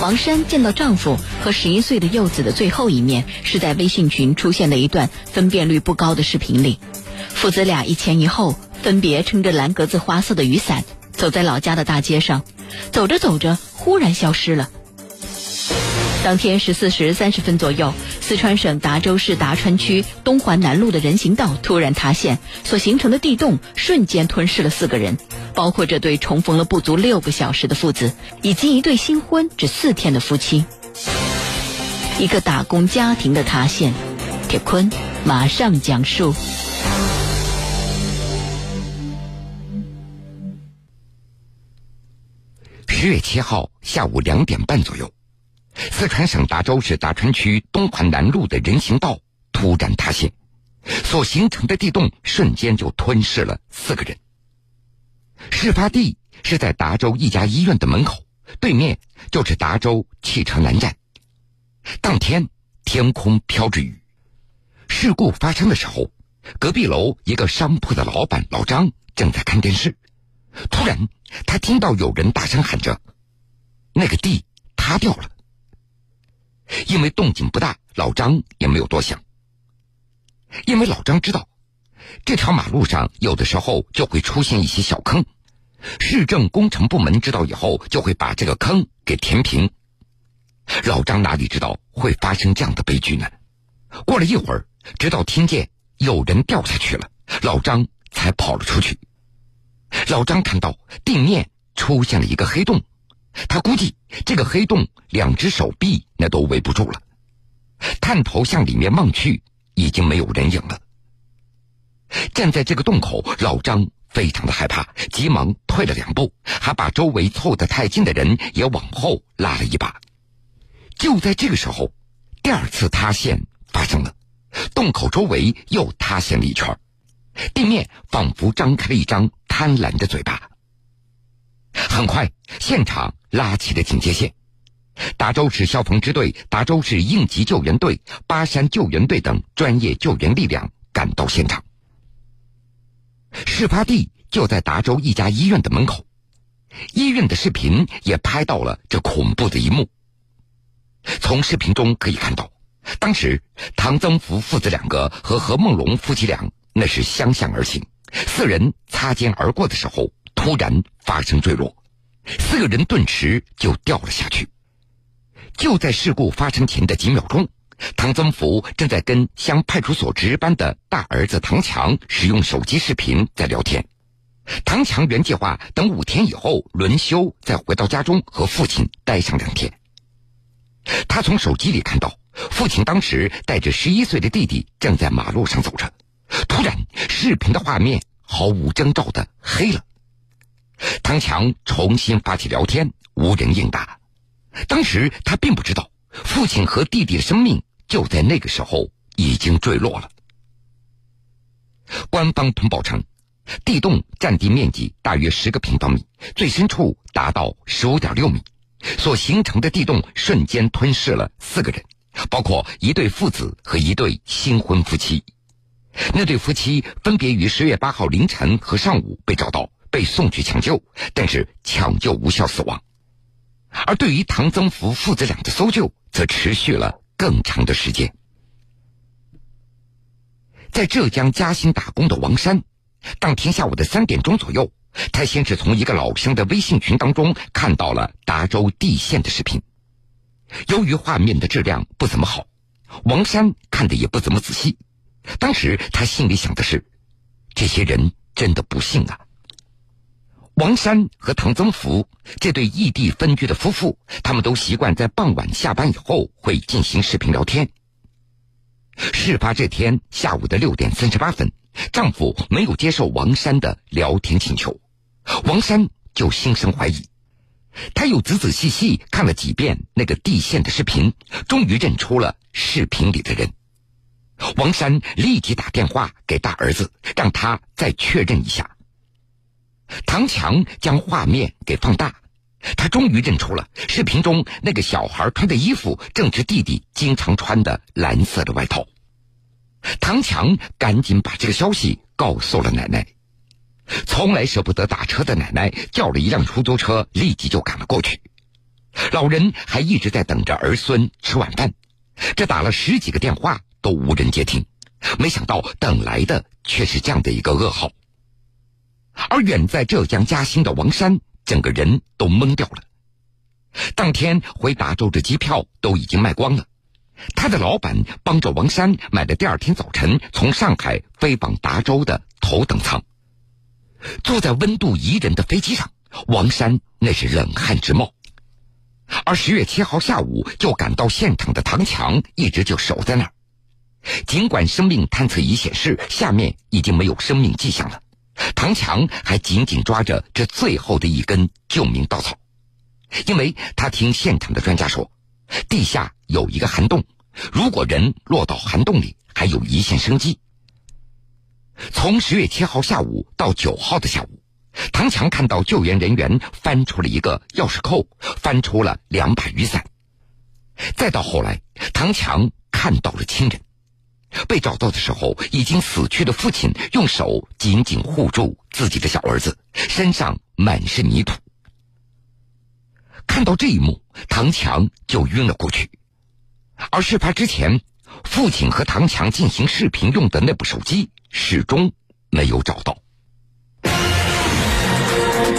王珊见到丈夫和十一岁的幼子的最后一面，是在微信群出现的一段分辨率不高的视频里。父子俩一前一后，分别撑着蓝格子花色的雨伞，走在老家的大街上。走着走着，忽然消失了。当天十四时三十分左右，四川省达州市达川区东环南路的人行道突然塌陷，所形成的地洞瞬间吞噬了四个人，包括这对重逢了不足六个小时的父子，以及一对新婚只四天的夫妻。一个打工家庭的塌陷，铁坤马上讲述。十月七号下午两点半左右，四川省达州市达川区东环南路的人行道突然塌陷，所形成的地洞瞬间就吞噬了四个人。事发地是在达州一家医院的门口，对面就是达州汽车南站。当天天空飘着雨，事故发生的时候，隔壁楼一个商铺的老板老张正在看电视。突然，他听到有人大声喊着：“那个地塌掉了。”因为动静不大，老张也没有多想。因为老张知道，这条马路上有的时候就会出现一些小坑，市政工程部门知道以后就会把这个坑给填平。老张哪里知道会发生这样的悲剧呢？过了一会儿，直到听见有人掉下去了，老张才跑了出去。老张看到地面出现了一个黑洞，他估计这个黑洞两只手臂那都围不住了。探头向里面望去，已经没有人影了。站在这个洞口，老张非常的害怕，急忙退了两步，还把周围凑得太近的人也往后拉了一把。就在这个时候，第二次塌陷发生了，洞口周围又塌陷了一圈。地面仿佛张开了一张贪婪的嘴巴。很快，现场拉起了警戒线，达州市消防支队、达州市应急救援队、巴山救援队等专业救援力量赶到现场。事发地就在达州一家医院的门口，医院的视频也拍到了这恐怖的一幕。从视频中可以看到，当时唐增福父子两个和何梦龙夫妻俩。那是相向而行，四人擦肩而过的时候，突然发生坠落，四个人顿时就掉了下去。就在事故发生前的几秒钟，唐增福正在跟乡派出所值班的大儿子唐强使用手机视频在聊天。唐强原计划等五天以后轮休，再回到家中和父亲待上两天。他从手机里看到，父亲当时带着十一岁的弟弟正在马路上走着。突然，视频的画面毫无征兆的黑了。唐强重新发起聊天，无人应答。当时他并不知道，父亲和弟弟的生命就在那个时候已经坠落了。官方通报称，地洞占地面积大约十个平方米，最深处达到十五点六米，所形成的地洞瞬间吞噬了四个人，包括一对父子和一对新婚夫妻。那对夫妻分别于十月八号凌晨和上午被找到，被送去抢救，但是抢救无效死亡。而对于唐增福父子俩的搜救，则持续了更长的时间。在浙江嘉兴打工的王山，当天下午的三点钟左右，他先是从一个老乡的微信群当中看到了达州地陷的视频。由于画面的质量不怎么好，王山看的也不怎么仔细。当时他心里想的是：这些人真的不幸啊。王山和唐增福这对异地分居的夫妇，他们都习惯在傍晚下班以后会进行视频聊天。事发这天下午的六点三十八分，丈夫没有接受王山的聊天请求，王山就心生怀疑。他又仔仔细细看了几遍那个地线的视频，终于认出了视频里的人。王山立即打电话给大儿子，让他再确认一下。唐强将画面给放大，他终于认出了视频中那个小孩穿的衣服，正是弟弟经常穿的蓝色的外套。唐强赶紧把这个消息告诉了奶奶。从来舍不得打车的奶奶叫了一辆出租车，立即就赶了过去。老人还一直在等着儿孙吃晚饭，这打了十几个电话都无人接听，没想到等来的却是这样的一个噩耗。而远在浙江嘉兴的王山，整个人都懵掉了。当天回达州的机票都已经卖光了，他的老板帮着王山买了第二天早晨从上海飞往达州的头等舱。坐在温度宜人的飞机上，王山那是冷汗直冒。而十月七号下午就赶到现场的唐强一直就守在那儿，尽管生命探测仪显示下面已经没有生命迹象了，唐强还紧紧抓着这最后的一根救命稻草，因为他听现场的专家说，地下有一个涵洞，如果人落到涵洞里，还有一线生机。从十月七号下午到九号的下午。唐强看到救援人员翻出了一个钥匙扣，翻出了两把雨伞。再到后来，唐强看到了亲人被找到的时候，已经死去的父亲用手紧紧护住自己的小儿子，身上满是泥土。看到这一幕，唐强就晕了过去。而事发之前，父亲和唐强进行视频用的那部手机始终没有找到。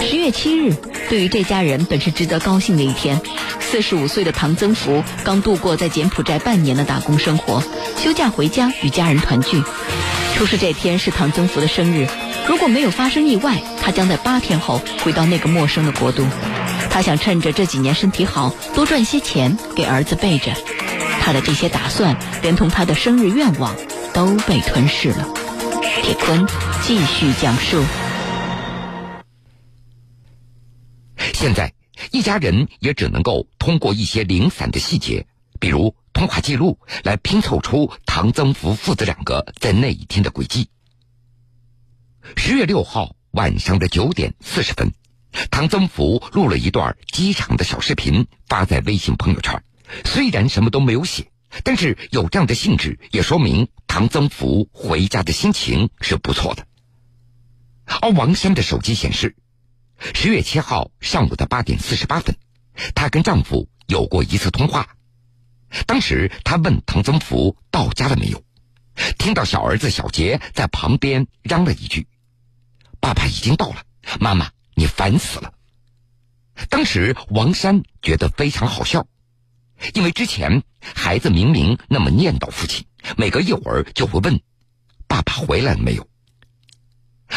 十月七日，对于这家人本是值得高兴的一天。四十五岁的唐增福刚度过在柬埔寨半年的打工生活，休假回家与家人团聚。出事这天是唐增福的生日，如果没有发生意外，他将在八天后回到那个陌生的国度。他想趁着这几年身体好，多赚些钱给儿子备着。他的这些打算，连同他的生日愿望，都被吞噬了。铁坤继续讲述。现在，一家人也只能够通过一些零散的细节，比如通话记录，来拼凑出唐增福父子两个在那一天的轨迹。十月六号晚上的九点四十分，唐增福录了一段机场的小视频，发在微信朋友圈。虽然什么都没有写，但是有这样的兴致，也说明唐增福回家的心情是不错的。而王山的手机显示。十月七号上午的八点四十八分，她跟丈夫有过一次通话。当时她问唐增福到家了没有，听到小儿子小杰在旁边嚷了一句：“爸爸已经到了，妈妈你烦死了。”当时王山觉得非常好笑，因为之前孩子明明那么念叨父亲，每隔一会儿就会问：“爸爸回来了没有？”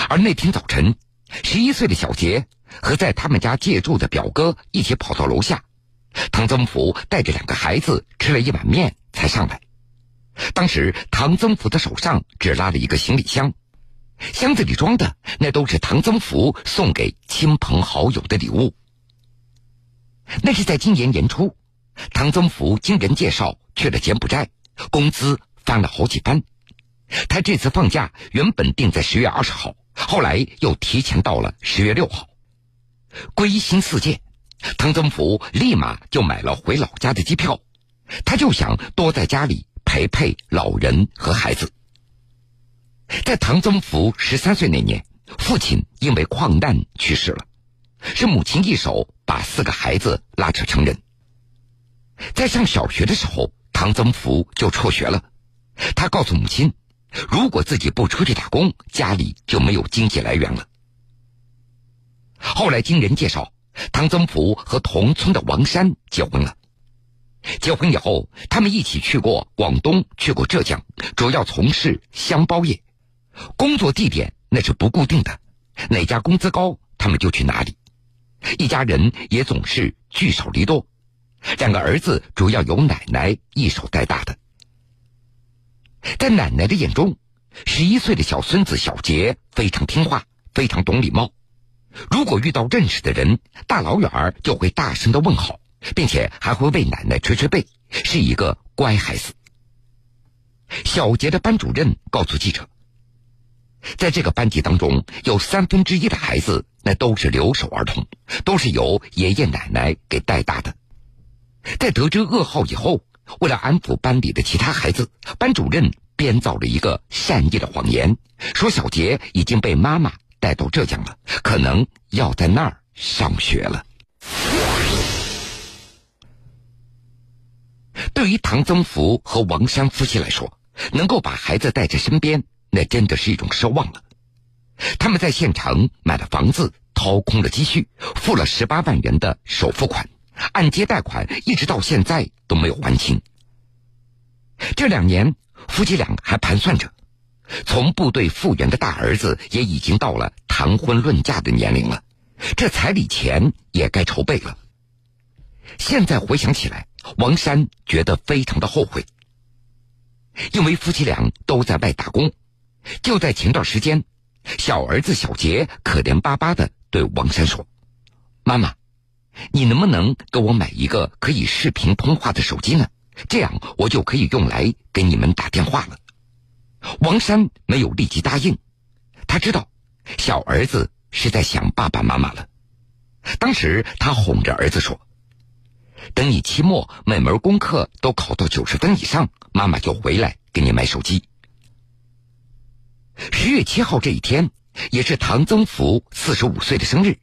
而那天早晨。十一岁的小杰和在他们家借住的表哥一起跑到楼下，唐增福带着两个孩子吃了一碗面才上来。当时唐增福的手上只拉了一个行李箱，箱子里装的那都是唐增福送给亲朋好友的礼物。那是在今年年初，唐增福经人介绍去了柬埔寨，工资翻了好几番。他这次放假原本定在十月二十号。后来又提前到了十月六号，归心似箭，唐增福立马就买了回老家的机票，他就想多在家里陪陪老人和孩子。在唐增福十三岁那年，父亲因为矿难去世了，是母亲一手把四个孩子拉扯成人。在上小学的时候，唐增福就辍学了，他告诉母亲。如果自己不出去打工，家里就没有经济来源了。后来经人介绍，唐增福和同村的王山结婚了。结婚以后，他们一起去过广东，去过浙江，主要从事箱包业，工作地点那是不固定的，哪家工资高，他们就去哪里。一家人也总是聚少离多，两个儿子主要由奶奶一手带大的。在奶奶的眼中，十一岁的小孙子小杰非常听话，非常懂礼貌。如果遇到认识的人，大老远儿就会大声的问好，并且还会为奶奶捶捶背，是一个乖孩子。小杰的班主任告诉记者，在这个班级当中，有三分之一的孩子那都是留守儿童，都是由爷爷奶奶给带大的。在得知噩耗以后。为了安抚班里的其他孩子，班主任编造了一个善意的谎言，说小杰已经被妈妈带到浙江了，可能要在那儿上学了。对于唐增福和王山夫妻来说，能够把孩子带在身边，那真的是一种奢望了。他们在县城买了房子，掏空了积蓄，付了十八万元的首付款，按揭贷款一直到现在都没有还清。这两年，夫妻俩还盘算着，从部队复员的大儿子也已经到了谈婚论嫁的年龄了，这彩礼钱也该筹备了。现在回想起来，王山觉得非常的后悔，因为夫妻俩都在外打工。就在前段时间，小儿子小杰可怜巴巴的对王山说：“妈妈，你能不能给我买一个可以视频通话的手机呢？这样我就可以用来给你们打电话了。”王山没有立即答应，他知道小儿子是在想爸爸妈妈了。当时他哄着儿子说。等你期末每门功课都考到九十分以上，妈妈就回来给你买手机。十月七号这一天，也是唐增福四十五岁的生日，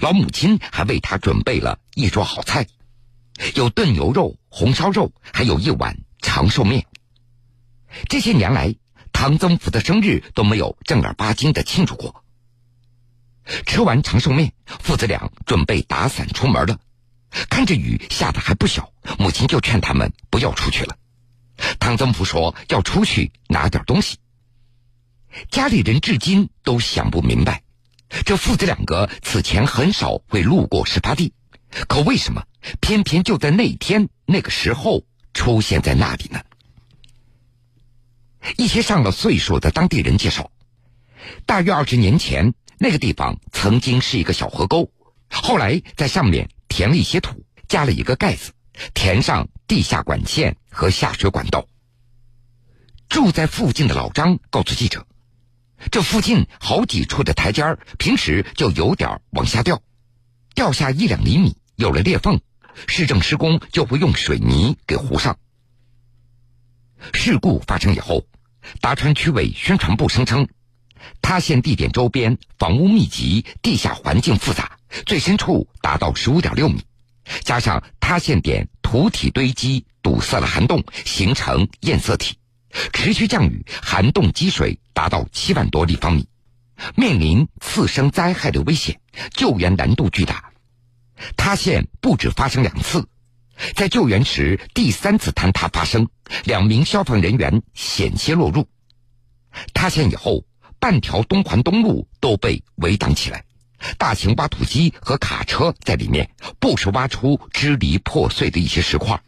老母亲还为他准备了一桌好菜，有炖牛肉、红烧肉，还有一碗长寿面。这些年来，唐增福的生日都没有正儿八经的庆祝过。吃完长寿面，父子俩准备打伞出门了。看着雨下的还不小，母亲就劝他们不要出去了。唐增福说要出去拿点东西。家里人至今都想不明白，这父子两个此前很少会路过事发地，可为什么偏偏就在那天那个时候出现在那里呢？一些上了岁数的当地人介绍，大约二十年前，那个地方曾经是一个小河沟，后来在上面。填了一些土，加了一个盖子，填上地下管线和下水管道。住在附近的老张告诉记者：“这附近好几处的台阶儿，平时就有点往下掉，掉下一两厘米，有了裂缝，市政施工就会用水泥给糊上。”事故发生以后，达川区委宣传部声称，塌陷地点周边房屋密集，地下环境复杂。最深处达到十五点六米，加上塌陷点土体堆积堵塞了涵洞，形成堰塞体，持续降雨，涵洞积水达到七万多立方米，面临次生灾害的危险，救援难度巨大。塌陷不止发生两次，在救援时第三次坍塌发生，两名消防人员险些落入。塌陷以后，半条东环东路都被围挡起来。大型挖土机和卡车在里面不时挖出支离破碎的一些石块。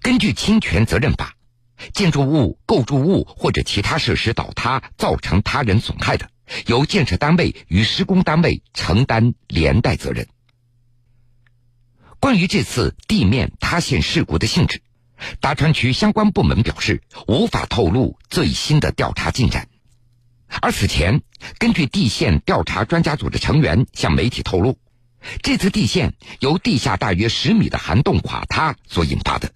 根据侵权责任法，建筑物、构筑物或者其他设施倒塌造成他人损害的，由建设单位与施工单位承担连带责任。关于这次地面塌陷事故的性质，达川区相关部门表示无法透露最新的调查进展。而此前，根据地陷调查专家组的成员向媒体透露，这次地陷由地下大约十米的涵洞垮塌所引发的，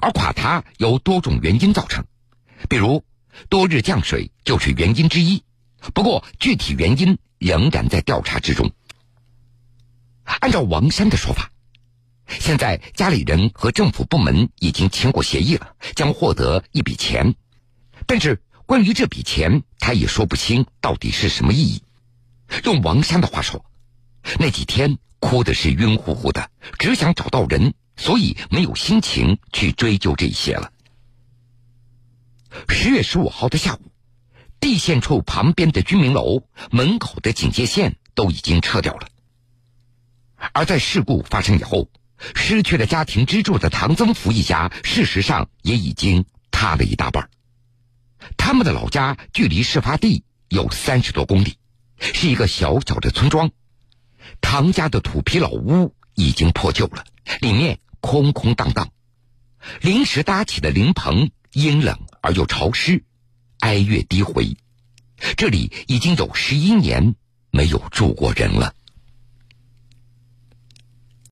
而垮塌由多种原因造成，比如多日降水就是原因之一。不过，具体原因仍然在调查之中。按照王山的说法，现在家里人和政府部门已经签过协议了，将获得一笔钱，但是。关于这笔钱，他也说不清到底是什么意义。用王山的话说，那几天哭的是晕乎乎的，只想找到人，所以没有心情去追究这些了。十月十五号的下午，地线处旁边的居民楼门口的警戒线都已经撤掉了。而在事故发生以后，失去了家庭支柱的唐增福一家，事实上也已经塌了一大半。他们的老家距离事发地有三十多公里，是一个小小的村庄。唐家的土坯老屋已经破旧了，里面空空荡荡。临时搭起的灵棚阴冷而又潮湿，哀乐低回。这里已经有十一年没有住过人了。